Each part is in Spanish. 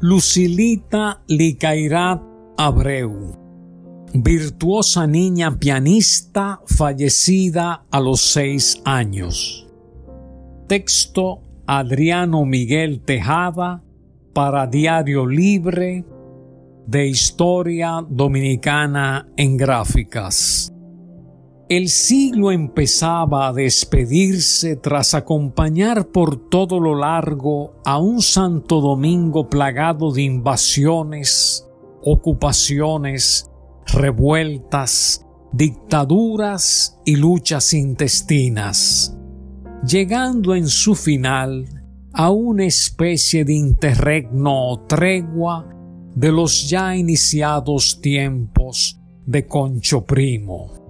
Lucilita Licairat Abreu, virtuosa niña pianista fallecida a los seis años. Texto Adriano Miguel Tejada para Diario Libre de Historia Dominicana en Gráficas. El siglo empezaba a despedirse tras acompañar por todo lo largo a un Santo Domingo plagado de invasiones, ocupaciones, revueltas, dictaduras y luchas intestinas, llegando en su final a una especie de interregno o tregua de los ya iniciados tiempos de Concho Primo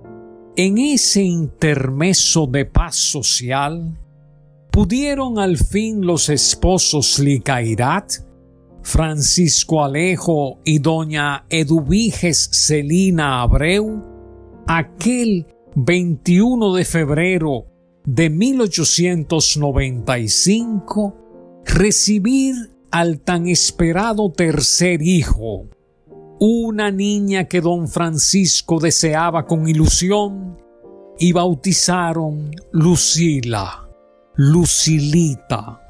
en ese intermeso de paz social, pudieron al fin los esposos Licairat, Francisco Alejo y doña Eduviges Celina Abreu, aquel 21 de febrero de 1895, recibir al tan esperado tercer hijo, una niña que don Francisco deseaba con ilusión y bautizaron Lucila, Lucilita.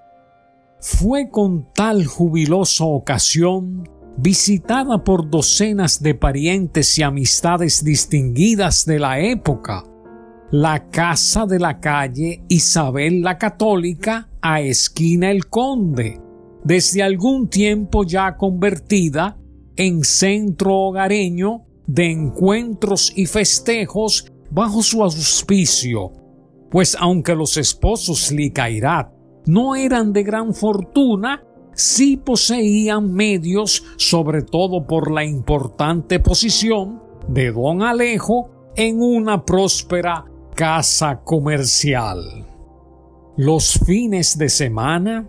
Fue con tal jubilosa ocasión visitada por docenas de parientes y amistades distinguidas de la época, la casa de la calle Isabel la Católica a esquina El Conde, desde algún tiempo ya convertida en centro hogareño de encuentros y festejos bajo su auspicio, pues aunque los esposos Licairat no eran de gran fortuna, sí poseían medios, sobre todo por la importante posición de don Alejo en una próspera casa comercial. Los fines de semana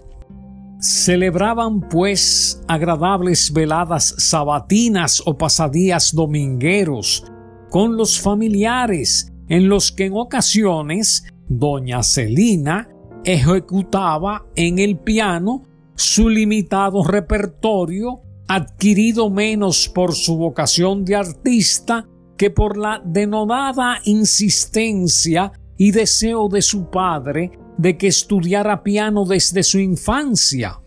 Celebraban pues agradables veladas sabatinas o pasadías domingueros con los familiares en los que en ocasiones doña Celina ejecutaba en el piano su limitado repertorio adquirido menos por su vocación de artista que por la denodada insistencia y deseo de su padre de que estudiara piano desde su infancia.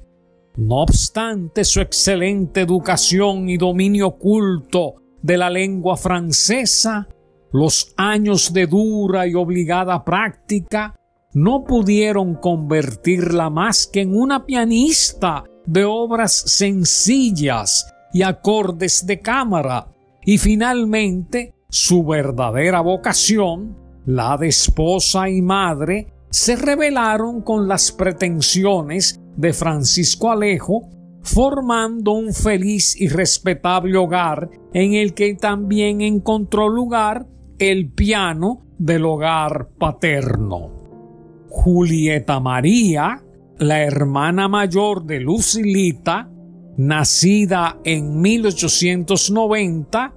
No obstante su excelente educación y dominio culto de la lengua francesa, los años de dura y obligada práctica no pudieron convertirla más que en una pianista de obras sencillas y acordes de cámara, y finalmente su verdadera vocación, la de esposa y madre, se rebelaron con las pretensiones de Francisco Alejo, formando un feliz y respetable hogar en el que también encontró lugar el piano del hogar paterno. Julieta María, la hermana mayor de Lucilita, nacida en 1890,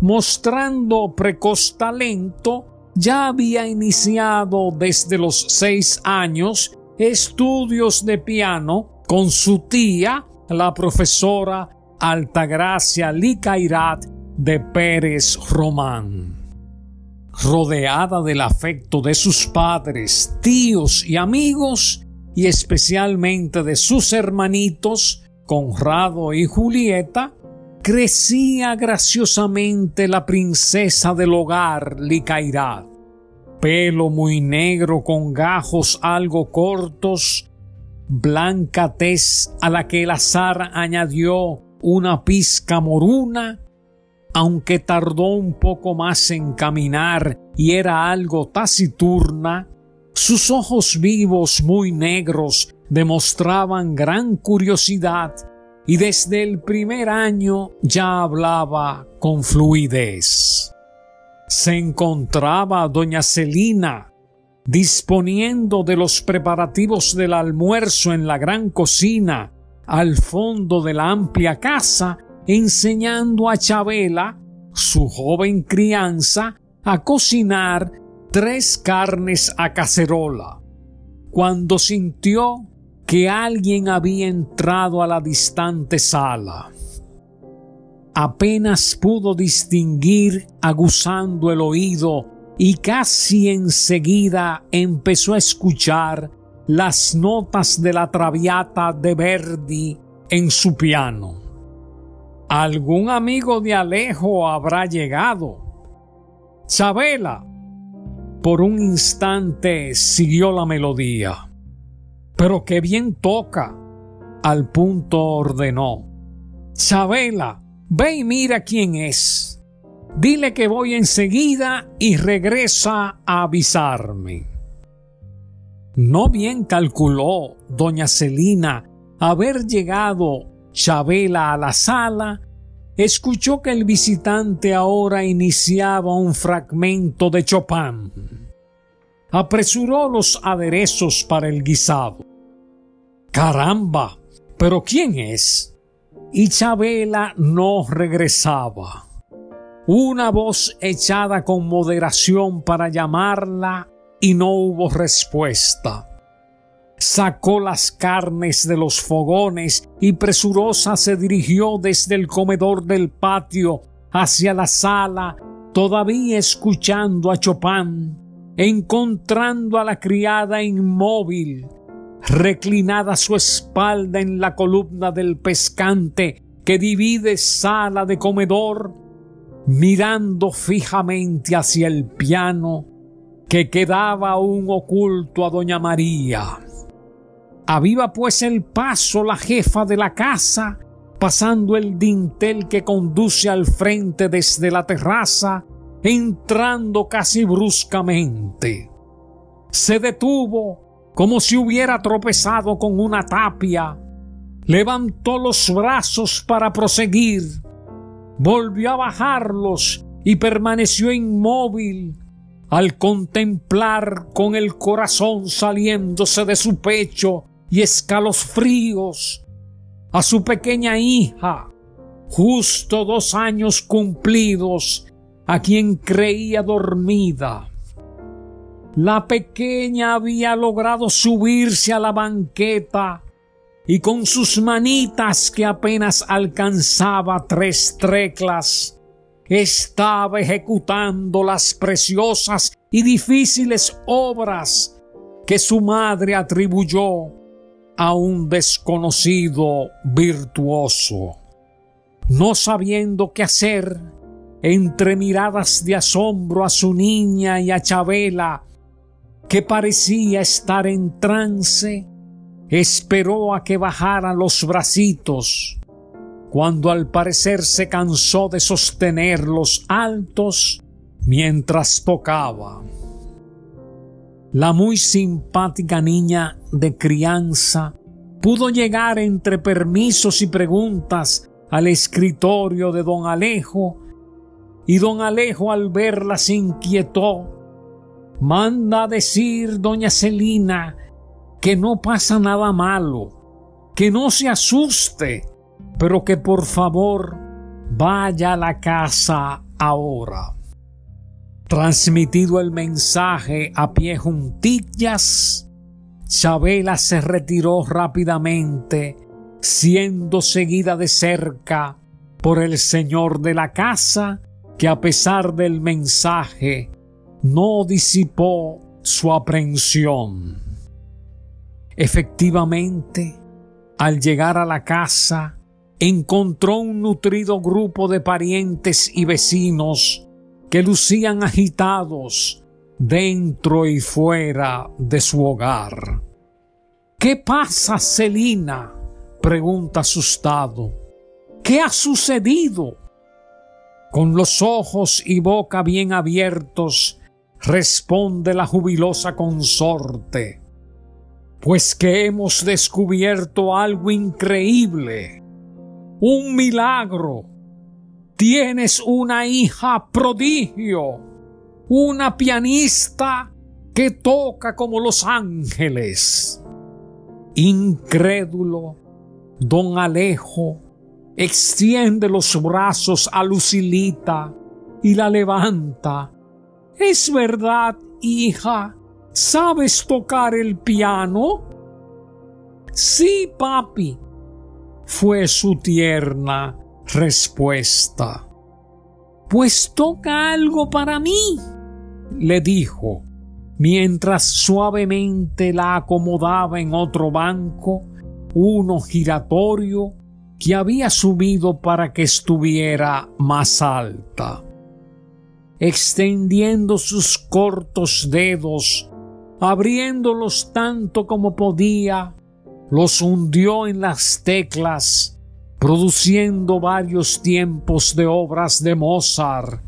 mostrando precoz talento, ya había iniciado desde los seis años estudios de piano con su tía, la profesora Altagracia Licairat de Pérez Román. Rodeada del afecto de sus padres, tíos y amigos, y especialmente de sus hermanitos, Conrado y Julieta, crecía graciosamente la princesa del hogar Licairat. Pelo muy negro con gajos algo cortos, blanca tez a la que el azar añadió una pizca moruna, aunque tardó un poco más en caminar y era algo taciturna, sus ojos vivos muy negros demostraban gran curiosidad y desde el primer año ya hablaba con fluidez. Se encontraba doña Celina disponiendo de los preparativos del almuerzo en la gran cocina al fondo de la amplia casa, enseñando a Chabela, su joven crianza, a cocinar tres carnes a cacerola. Cuando sintió que alguien había entrado a la distante sala. Apenas pudo distinguir aguzando el oído y casi enseguida empezó a escuchar las notas de la traviata de Verdi en su piano. Algún amigo de Alejo habrá llegado. Chabela. Por un instante siguió la melodía. Pero qué bien toca. Al punto ordenó. Chabela, ve y mira quién es. Dile que voy enseguida y regresa a avisarme. No bien calculó doña Celina haber llegado Chabela a la sala, escuchó que el visitante ahora iniciaba un fragmento de Chopin. Apresuró los aderezos para el guisado. Caramba, pero ¿quién es? Y Chabela no regresaba. Una voz echada con moderación para llamarla y no hubo respuesta sacó las carnes de los fogones y presurosa se dirigió desde el comedor del patio hacia la sala, todavía escuchando a Chopin, encontrando a la criada inmóvil, reclinada su espalda en la columna del pescante que divide sala de comedor, mirando fijamente hacia el piano que quedaba aún oculto a doña María. Aviva pues el paso la jefa de la casa, pasando el dintel que conduce al frente desde la terraza, entrando casi bruscamente. Se detuvo como si hubiera tropezado con una tapia, levantó los brazos para proseguir, volvió a bajarlos y permaneció inmóvil al contemplar con el corazón saliéndose de su pecho y escalofríos a su pequeña hija, justo dos años cumplidos, a quien creía dormida. La pequeña había logrado subirse a la banqueta y con sus manitas que apenas alcanzaba tres treclas, estaba ejecutando las preciosas y difíciles obras que su madre atribuyó a un desconocido virtuoso. No sabiendo qué hacer, entre miradas de asombro a su niña y a Chabela, que parecía estar en trance, esperó a que bajaran los bracitos, cuando al parecer se cansó de sostenerlos altos mientras tocaba. La muy simpática niña de crianza pudo llegar entre permisos y preguntas al escritorio de don Alejo, y don Alejo al verla se inquietó. Manda a decir doña Celina que no pasa nada malo, que no se asuste, pero que por favor vaya a la casa ahora. Transmitido el mensaje a pie juntillas, Chabela se retiró rápidamente, siendo seguida de cerca por el señor de la casa, que a pesar del mensaje no disipó su aprensión. Efectivamente, al llegar a la casa, encontró un nutrido grupo de parientes y vecinos que lucían agitados dentro y fuera de su hogar. ¿Qué pasa, Celina? pregunta asustado. ¿Qué ha sucedido? Con los ojos y boca bien abiertos, responde la jubilosa consorte. Pues que hemos descubierto algo increíble, un milagro Tienes una hija prodigio, una pianista que toca como los ángeles. Incrédulo, don Alejo extiende los brazos a Lucilita y la levanta. ¿Es verdad, hija? ¿Sabes tocar el piano? Sí, papi, fue su tierna respuesta. Pues toca algo para mí, le dijo, mientras suavemente la acomodaba en otro banco, uno giratorio que había subido para que estuviera más alta. Extendiendo sus cortos dedos, abriéndolos tanto como podía, los hundió en las teclas, produciendo varios tiempos de obras de Mozart.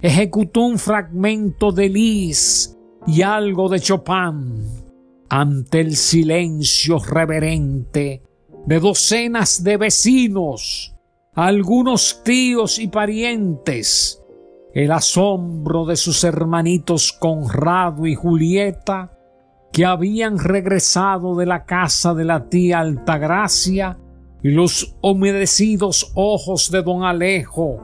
Ejecutó un fragmento de Lis y algo de Chopin ante el silencio reverente de docenas de vecinos, algunos tíos y parientes, el asombro de sus hermanitos Conrado y Julieta, que habían regresado de la casa de la tía Altagracia, y los humedecidos ojos de don Alejo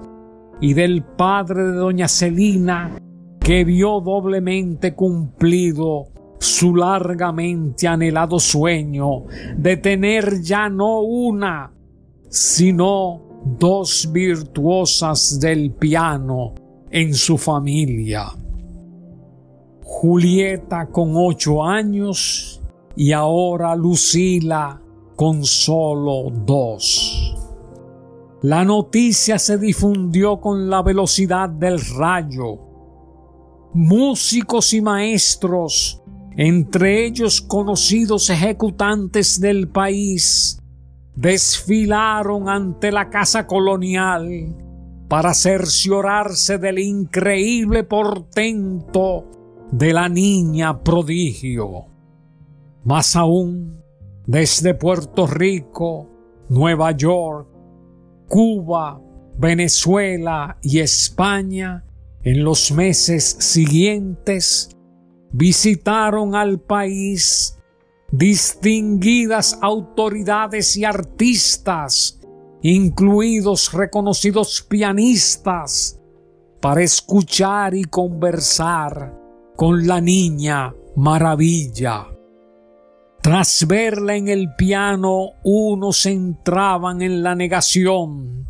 y del padre de doña Celina, que vio doblemente cumplido su largamente anhelado sueño de tener ya no una, sino dos virtuosas del piano en su familia. Julieta con ocho años y ahora Lucila con solo dos. La noticia se difundió con la velocidad del rayo. Músicos y maestros, entre ellos conocidos ejecutantes del país, desfilaron ante la casa colonial para cerciorarse del increíble portento de la niña prodigio. Más aún, desde Puerto Rico, Nueva York, Cuba, Venezuela y España, en los meses siguientes, visitaron al país distinguidas autoridades y artistas, incluidos reconocidos pianistas, para escuchar y conversar con la niña maravilla. Tras verla en el piano, unos entraban en la negación,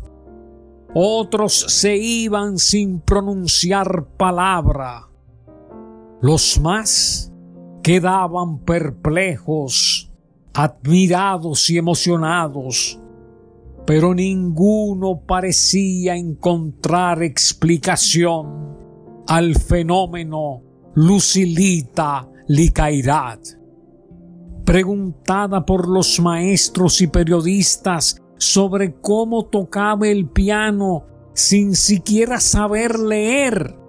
otros se iban sin pronunciar palabra. Los más quedaban perplejos, admirados y emocionados, pero ninguno parecía encontrar explicación al fenómeno Lucilita Licairat. Preguntada por los maestros y periodistas sobre cómo tocaba el piano sin siquiera saber leer,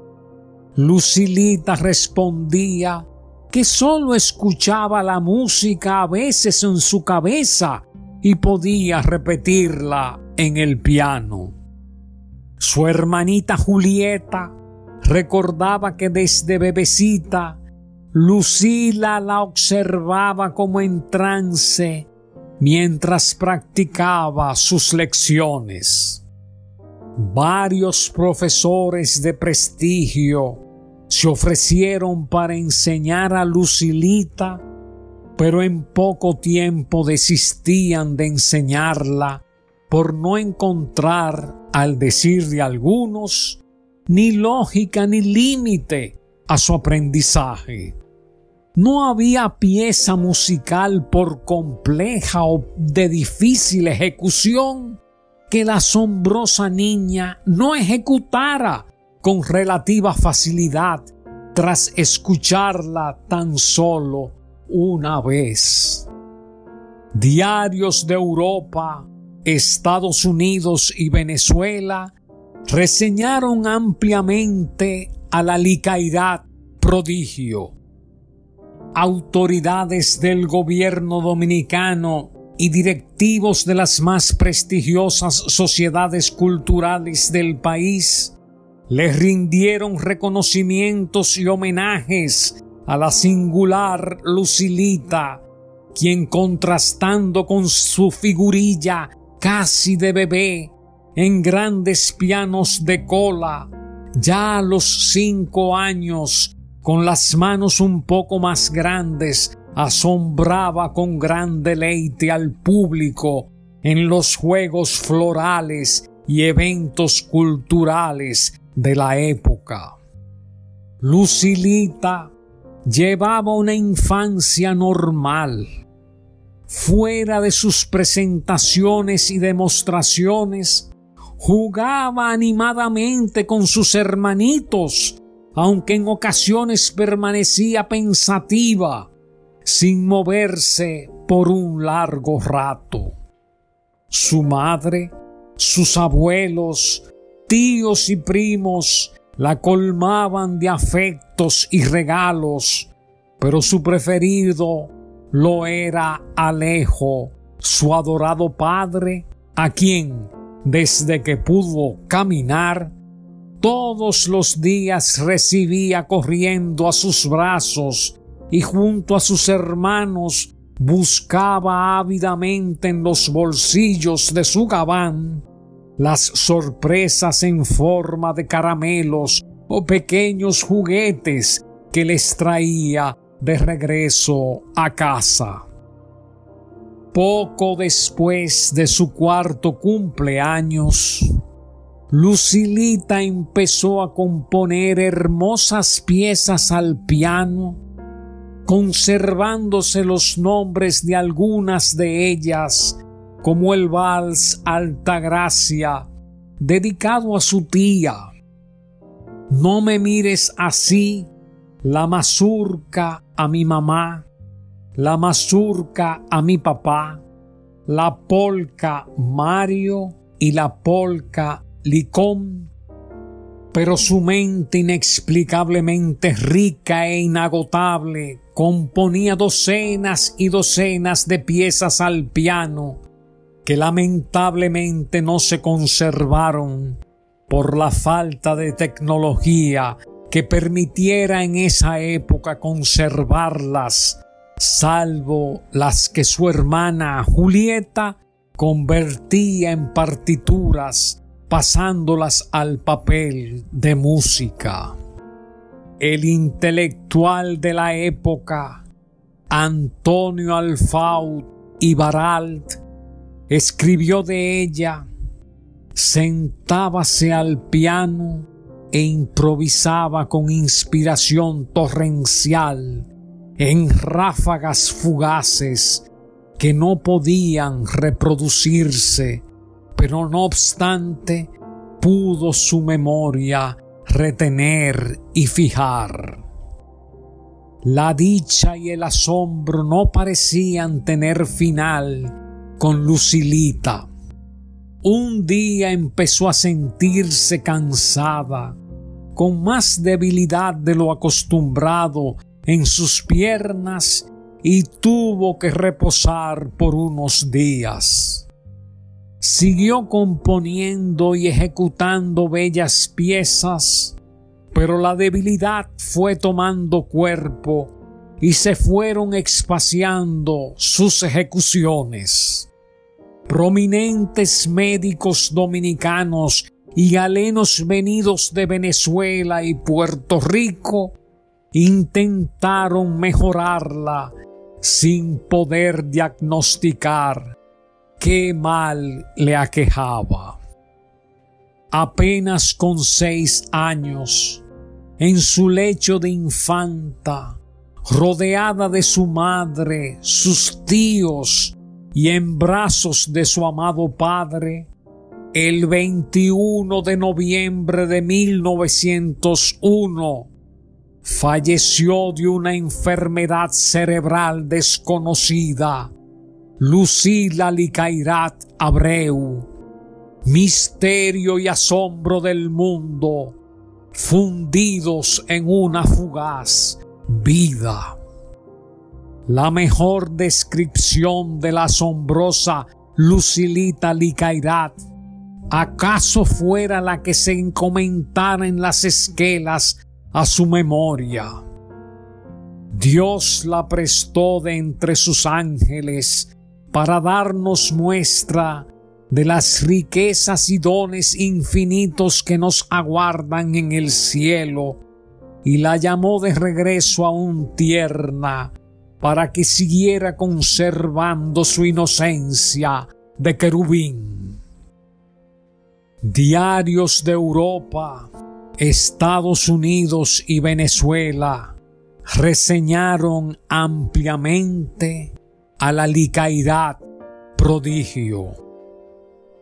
Lucilita respondía que solo escuchaba la música a veces en su cabeza y podía repetirla en el piano. Su hermanita Julieta Recordaba que desde bebecita Lucila la observaba como en trance mientras practicaba sus lecciones. Varios profesores de prestigio se ofrecieron para enseñar a Lucilita, pero en poco tiempo desistían de enseñarla por no encontrar, al decir de algunos, ni lógica ni límite a su aprendizaje. No había pieza musical por compleja o de difícil ejecución que la asombrosa niña no ejecutara con relativa facilidad tras escucharla tan solo una vez. Diarios de Europa, Estados Unidos y Venezuela reseñaron ampliamente a la licaidad prodigio. Autoridades del gobierno dominicano y directivos de las más prestigiosas sociedades culturales del país le rindieron reconocimientos y homenajes a la singular Lucilita, quien contrastando con su figurilla casi de bebé, en grandes pianos de cola, ya a los cinco años, con las manos un poco más grandes asombraba con gran deleite al público en los juegos florales y eventos culturales de la época. Lucilita llevaba una infancia normal. Fuera de sus presentaciones y demostraciones, jugaba animadamente con sus hermanitos, aunque en ocasiones permanecía pensativa, sin moverse por un largo rato. Su madre, sus abuelos, tíos y primos la colmaban de afectos y regalos, pero su preferido lo era Alejo, su adorado padre, a quien, desde que pudo caminar, todos los días recibía corriendo a sus brazos y junto a sus hermanos buscaba ávidamente en los bolsillos de su gabán las sorpresas en forma de caramelos o pequeños juguetes que les traía de regreso a casa. Poco después de su cuarto cumpleaños, Lucilita empezó a componer hermosas piezas al piano, conservándose los nombres de algunas de ellas, como el vals Altagracia, dedicado a su tía. No me mires así, la mazurca a mi mamá, la mazurca a mi papá, la polca Mario y la polca Licón, pero su mente inexplicablemente rica e inagotable componía docenas y docenas de piezas al piano que lamentablemente no se conservaron por la falta de tecnología que permitiera en esa época conservarlas, salvo las que su hermana Julieta convertía en partituras pasándolas al papel de música. El intelectual de la época, Antonio Alfaut y escribió de ella, sentábase al piano e improvisaba con inspiración torrencial en ráfagas fugaces que no podían reproducirse pero no obstante pudo su memoria retener y fijar. La dicha y el asombro no parecían tener final con Lucilita. Un día empezó a sentirse cansada, con más debilidad de lo acostumbrado en sus piernas y tuvo que reposar por unos días siguió componiendo y ejecutando bellas piezas, pero la debilidad fue tomando cuerpo y se fueron espaciando sus ejecuciones. Prominentes médicos dominicanos y galenos venidos de Venezuela y Puerto Rico intentaron mejorarla sin poder diagnosticar qué mal le aquejaba. Apenas con seis años, en su lecho de infanta, rodeada de su madre, sus tíos y en brazos de su amado padre, el 21 de noviembre de 1901, falleció de una enfermedad cerebral desconocida Lucila Licairat Abreu, misterio y asombro del mundo, fundidos en una fugaz vida. La mejor descripción de la asombrosa Lucilita Licairat acaso fuera la que se encomendara en las esquelas a su memoria. Dios la prestó de entre sus ángeles para darnos muestra de las riquezas y dones infinitos que nos aguardan en el cielo, y la llamó de regreso aún tierna, para que siguiera conservando su inocencia de querubín. Diarios de Europa, Estados Unidos y Venezuela reseñaron ampliamente a la licaidad prodigio.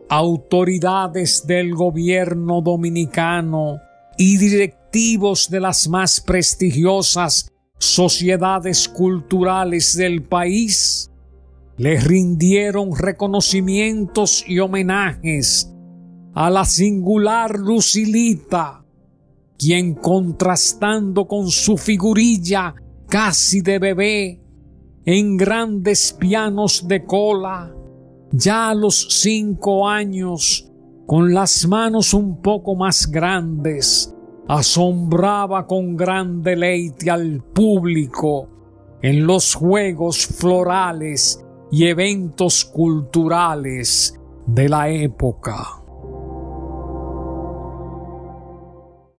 Autoridades del gobierno dominicano y directivos de las más prestigiosas sociedades culturales del país le rindieron reconocimientos y homenajes a la singular Lucilita, quien contrastando con su figurilla casi de bebé en grandes pianos de cola, ya a los cinco años, con las manos un poco más grandes, asombraba con gran deleite al público en los juegos florales y eventos culturales de la época.